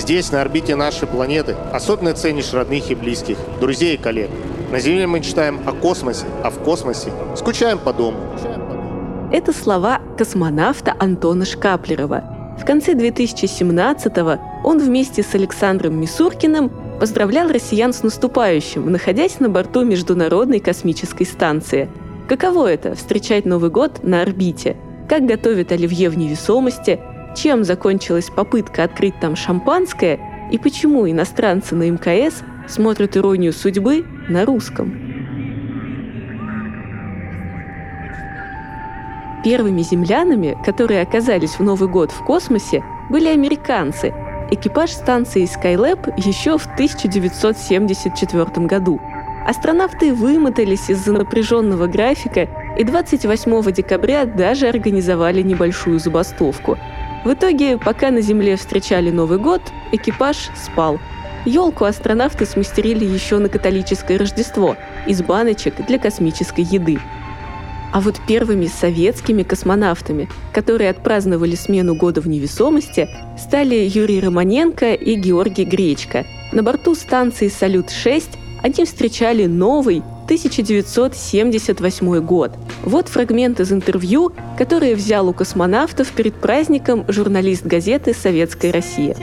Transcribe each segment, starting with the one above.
Здесь, на орбите нашей планеты, особенно ценишь родных и близких, друзей и коллег. На Земле мы читаем о космосе, а в космосе скучаем по дому. Это слова космонавта Антона Шкаплерова. В конце 2017-го он вместе с Александром Мисуркиным поздравлял россиян с наступающим, находясь на борту Международной космической станции. Каково это – встречать Новый год на орбите? Как готовят оливье в невесомости – чем закончилась попытка открыть там шампанское и почему иностранцы на МКС смотрят иронию судьбы на русском. Первыми землянами, которые оказались в Новый год в космосе, были американцы. Экипаж станции Skylab еще в 1974 году. Астронавты вымотались из-за напряженного графика и 28 декабря даже организовали небольшую забастовку – в итоге, пока на Земле встречали Новый год, экипаж спал. Елку астронавты смастерили еще на католическое Рождество из баночек для космической еды. А вот первыми советскими космонавтами, которые отпраздновали смену года в невесомости, стали Юрий Романенко и Георгий Гречко. На борту станции «Салют-6» они встречали новый 1978 год. Вот фрагмент из интервью, которое взял у космонавтов перед праздником журналист газеты «Советская Россия».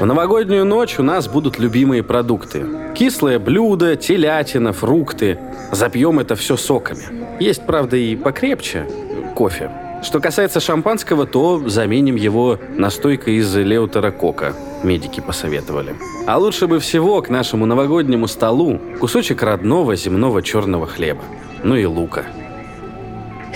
В новогоднюю ночь у нас будут любимые продукты. Кислое блюдо, телятина, фрукты. Запьем это все соками. Есть, правда, и покрепче кофе. Что касается шампанского, то заменим его настойкой из леутерокока. Медики посоветовали. А лучше бы всего к нашему новогоднему столу кусочек родного земного черного хлеба. Ну и лука.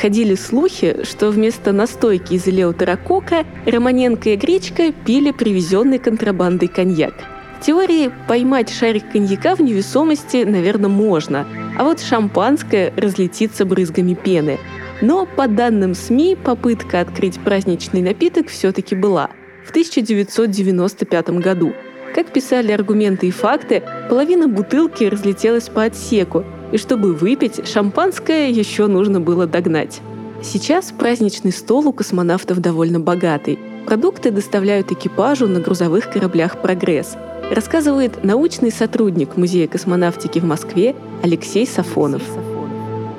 Ходили слухи, что вместо настойки из леутерокока Романенко и Гречка пили привезенный контрабандой коньяк. В теории поймать шарик коньяка в невесомости, наверное, можно, а вот шампанское разлетится брызгами пены – но, по данным СМИ, попытка открыть праздничный напиток все-таки была в 1995 году. Как писали аргументы и факты, половина бутылки разлетелась по отсеку, и чтобы выпить, шампанское еще нужно было догнать. Сейчас праздничный стол у космонавтов довольно богатый. Продукты доставляют экипажу на грузовых кораблях «Прогресс», рассказывает научный сотрудник Музея космонавтики в Москве Алексей Сафонов.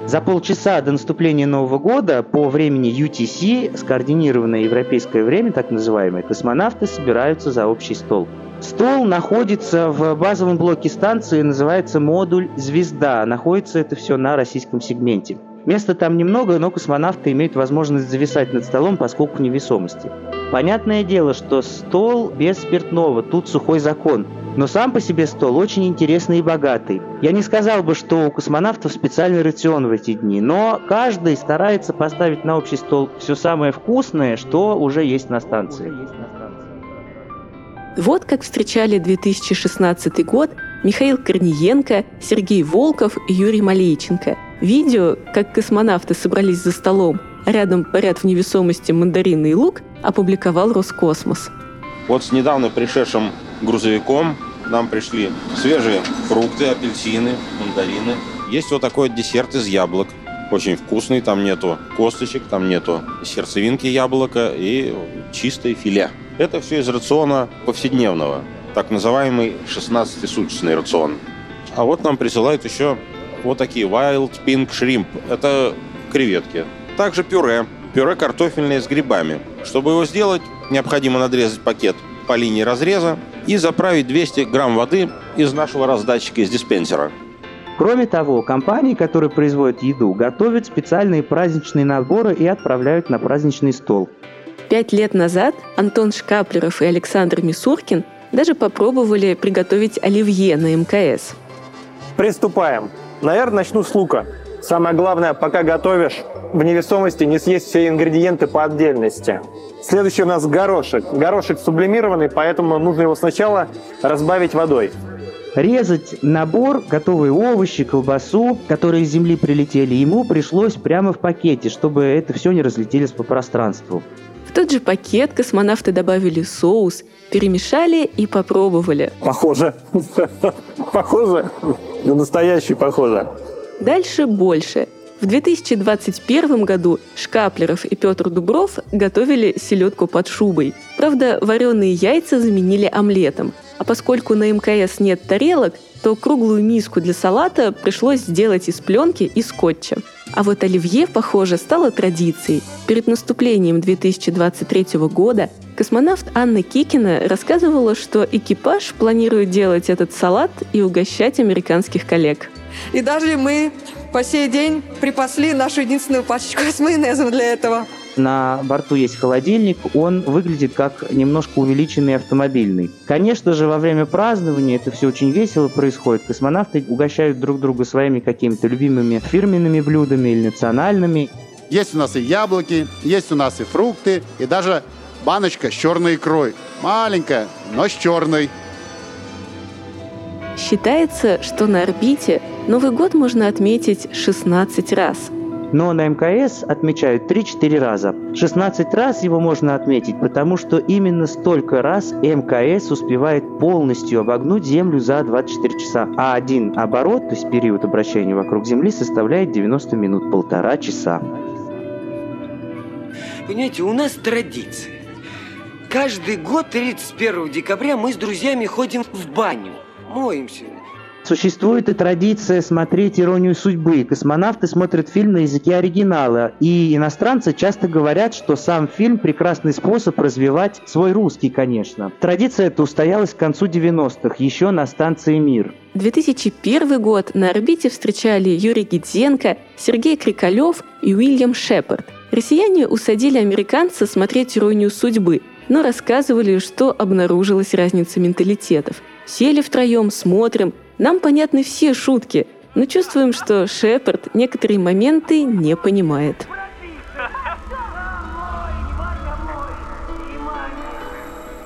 За полчаса до наступления Нового года по времени UTC, скоординированное европейское время, так называемое, космонавты собираются за общий стол. Стол находится в базовом блоке станции, называется модуль «Звезда». Находится это все на российском сегменте. Места там немного, но космонавты имеют возможность зависать над столом, поскольку невесомости. Понятное дело, что стол без спиртного, тут сухой закон. Но сам по себе стол очень интересный и богатый. Я не сказал бы, что у космонавтов специальный рацион в эти дни, но каждый старается поставить на общий стол все самое вкусное, что уже есть на станции. Вот как встречали 2016 год Михаил Корниенко, Сергей Волков и Юрий Малейченко. Видео, как космонавты собрались за столом, а рядом парят в невесомости мандарины и лук, опубликовал Роскосмос. Вот с недавно пришедшим грузовиком нам пришли свежие фрукты, апельсины, мандарины. Есть вот такой десерт из яблок. Очень вкусный, там нету косточек, там нету сердцевинки яблока и чистое филе. Это все из рациона повседневного, так называемый 16-суточный рацион. А вот нам присылают еще вот такие wild pink shrimp. Это креветки. Также пюре. Пюре картофельное с грибами. Чтобы его сделать, необходимо надрезать пакет по линии разреза и заправить 200 грамм воды из нашего раздатчика из диспенсера. Кроме того, компании, которые производят еду, готовят специальные праздничные наборы и отправляют на праздничный стол. Пять лет назад Антон Шкаплеров и Александр Мисуркин даже попробовали приготовить оливье на МКС. Приступаем. Наверное, начну с лука. Самое главное, пока готовишь, в невесомости не съесть все ингредиенты по отдельности. Следующий у нас горошек. Горошек сублимированный, поэтому нужно его сначала разбавить водой. Резать набор, готовые овощи, колбасу, которые из земли прилетели, ему пришлось прямо в пакете, чтобы это все не разлетелось по пространству. В тот же пакет космонавты добавили соус, перемешали и попробовали. Похоже. Похоже. На настоящий похоже. Дальше больше. В 2021 году Шкаплеров и Петр Дубров готовили селедку под шубой. Правда, вареные яйца заменили омлетом. А поскольку на МКС нет тарелок, то круглую миску для салата пришлось сделать из пленки и скотча. А вот оливье, похоже, стало традицией. Перед наступлением 2023 года космонавт Анна Кикина рассказывала, что экипаж планирует делать этот салат и угощать американских коллег. И даже мы по сей день припасли нашу единственную пачечку с майонезом для этого. На борту есть холодильник, он выглядит как немножко увеличенный автомобильный. Конечно же, во время празднования это все очень весело происходит. Космонавты угощают друг друга своими какими-то любимыми фирменными блюдами или национальными. Есть у нас и яблоки, есть у нас и фрукты, и даже баночка с черной икрой. Маленькая, но с черной. Считается, что на орбите Новый год можно отметить 16 раз – но на МКС отмечают 3-4 раза. 16 раз его можно отметить, потому что именно столько раз МКС успевает полностью обогнуть Землю за 24 часа. А один оборот, то есть период обращения вокруг Земли, составляет 90 минут, полтора часа. Понимаете, у нас традиция. Каждый год 31 декабря мы с друзьями ходим в баню, моемся, Существует и традиция смотреть «Иронию судьбы». Космонавты смотрят фильм на языке оригинала, и иностранцы часто говорят, что сам фильм – прекрасный способ развивать свой русский, конечно. Традиция эта устоялась к концу 90-х, еще на станции «Мир». 2001 год на орбите встречали Юрий Гидзенко, Сергей Крикалев и Уильям Шепард. Россияне усадили американца смотреть «Иронию судьбы», но рассказывали, что обнаружилась разница менталитетов. Сели втроем, смотрим – нам понятны все шутки, но чувствуем, что Шепард некоторые моменты не понимает.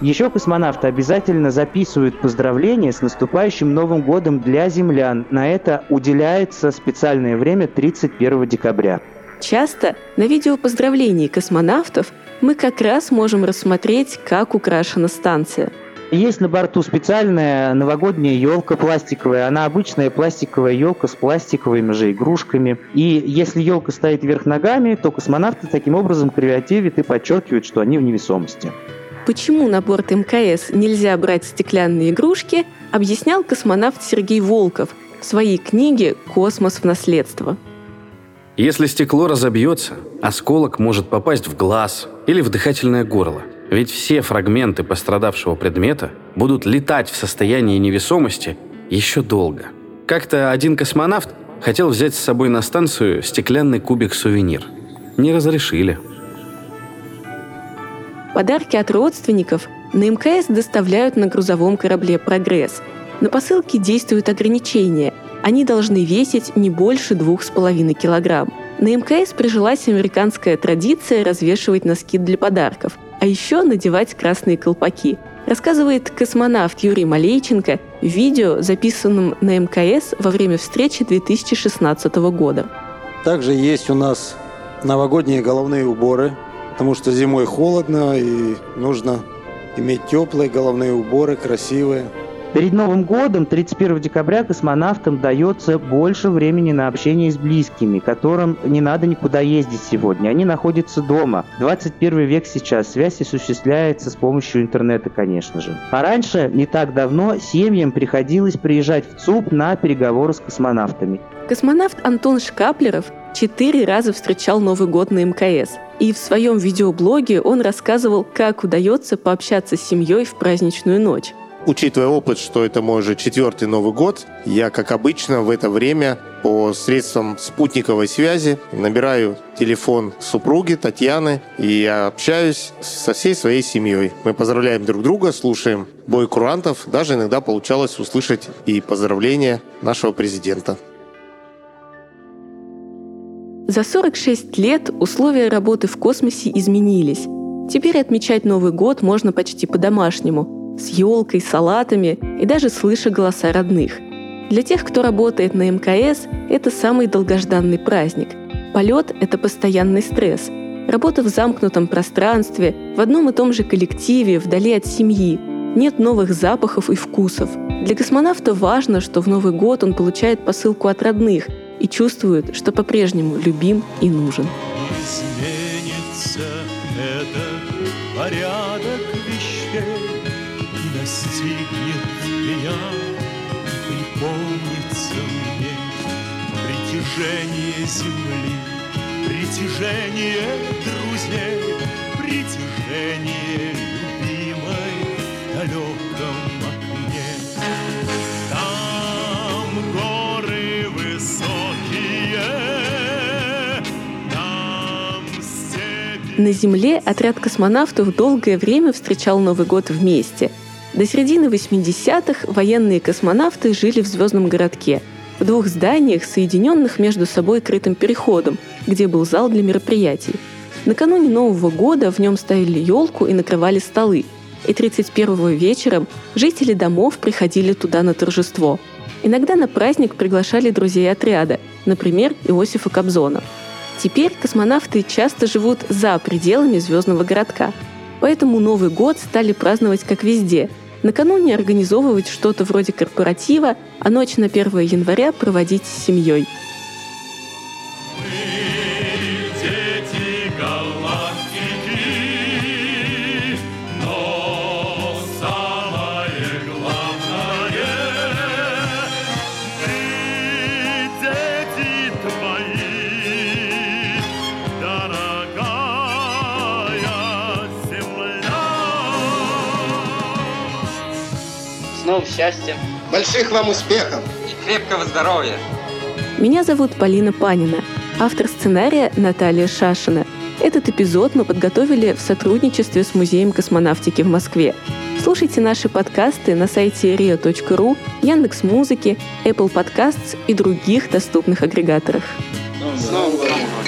Еще космонавты обязательно записывают поздравления с наступающим Новым годом для землян. На это уделяется специальное время 31 декабря. Часто на видео поздравлений космонавтов мы как раз можем рассмотреть, как украшена станция – есть на борту специальная новогодняя елка пластиковая. Она обычная пластиковая елка с пластиковыми же игрушками. И если елка стоит вверх ногами, то космонавты таким образом креативят и подчеркивают, что они в невесомости. Почему на борт МКС нельзя брать стеклянные игрушки, объяснял космонавт Сергей Волков в своей книге «Космос в наследство». Если стекло разобьется, осколок может попасть в глаз или в дыхательное горло – ведь все фрагменты пострадавшего предмета будут летать в состоянии невесомости еще долго. Как-то один космонавт хотел взять с собой на станцию стеклянный кубик-сувенир. Не разрешили. Подарки от родственников на МКС доставляют на грузовом корабле «Прогресс». На посылке действуют ограничения. Они должны весить не больше 2,5 килограмм. На МКС прижилась американская традиция развешивать носки для подарков а еще надевать красные колпаки, рассказывает космонавт Юрий Малейченко в видео, записанном на МКС во время встречи 2016 года. Также есть у нас новогодние головные уборы, потому что зимой холодно и нужно иметь теплые головные уборы, красивые – Перед Новым годом, 31 декабря, космонавтам дается больше времени на общение с близкими, которым не надо никуда ездить сегодня. Они находятся дома. 21 век сейчас. Связь осуществляется с помощью интернета, конечно же. А раньше, не так давно, семьям приходилось приезжать в ЦУП на переговоры с космонавтами. Космонавт Антон Шкаплеров четыре раза встречал Новый год на МКС. И в своем видеоблоге он рассказывал, как удается пообщаться с семьей в праздничную ночь. Учитывая опыт, что это мой уже четвертый Новый год, я, как обычно, в это время по средствам спутниковой связи набираю телефон супруги Татьяны и общаюсь со всей своей семьей. Мы поздравляем друг друга, слушаем бой курантов, даже иногда получалось услышать и поздравления нашего президента. За 46 лет условия работы в космосе изменились. Теперь отмечать Новый год можно почти по-домашнему – с елкой, салатами и даже слыша голоса родных. Для тех, кто работает на МКС, это самый долгожданный праздник. Полет – это постоянный стресс. Работа в замкнутом пространстве, в одном и том же коллективе, вдали от семьи. Нет новых запахов и вкусов. Для космонавта важно, что в Новый год он получает посылку от родных и чувствует, что по-прежнему любим и нужен. Изменится вещей и настигнет меня, припомнится мне притяжение земли, притяжение друзей, притяжение любимой в далеком окне. Там горы высокие, На Земле отряд космонавтов долгое время встречал Новый год вместе. До середины 80-х военные космонавты жили в звездном городке, в двух зданиях, соединенных между собой крытым переходом, где был зал для мероприятий. Накануне Нового года в нем ставили елку и накрывали столы. И 31-го вечером жители домов приходили туда на торжество. Иногда на праздник приглашали друзей отряда, например, Иосифа Кобзона. Теперь космонавты часто живут за пределами звездного городка. Поэтому Новый год стали праздновать как везде. Накануне организовывать что-то вроде корпоратива, а ночь на 1 января проводить с семьей. С новым счастьем. Больших вам успехов! И крепкого здоровья. Меня зовут Полина Панина, автор сценария Наталья Шашина. Этот эпизод мы подготовили в сотрудничестве с Музеем космонавтики в Москве. Слушайте наши подкасты на сайте rio.ru, Яндекс.Музыки, Apple Podcasts и других доступных агрегаторах. С Новым годом!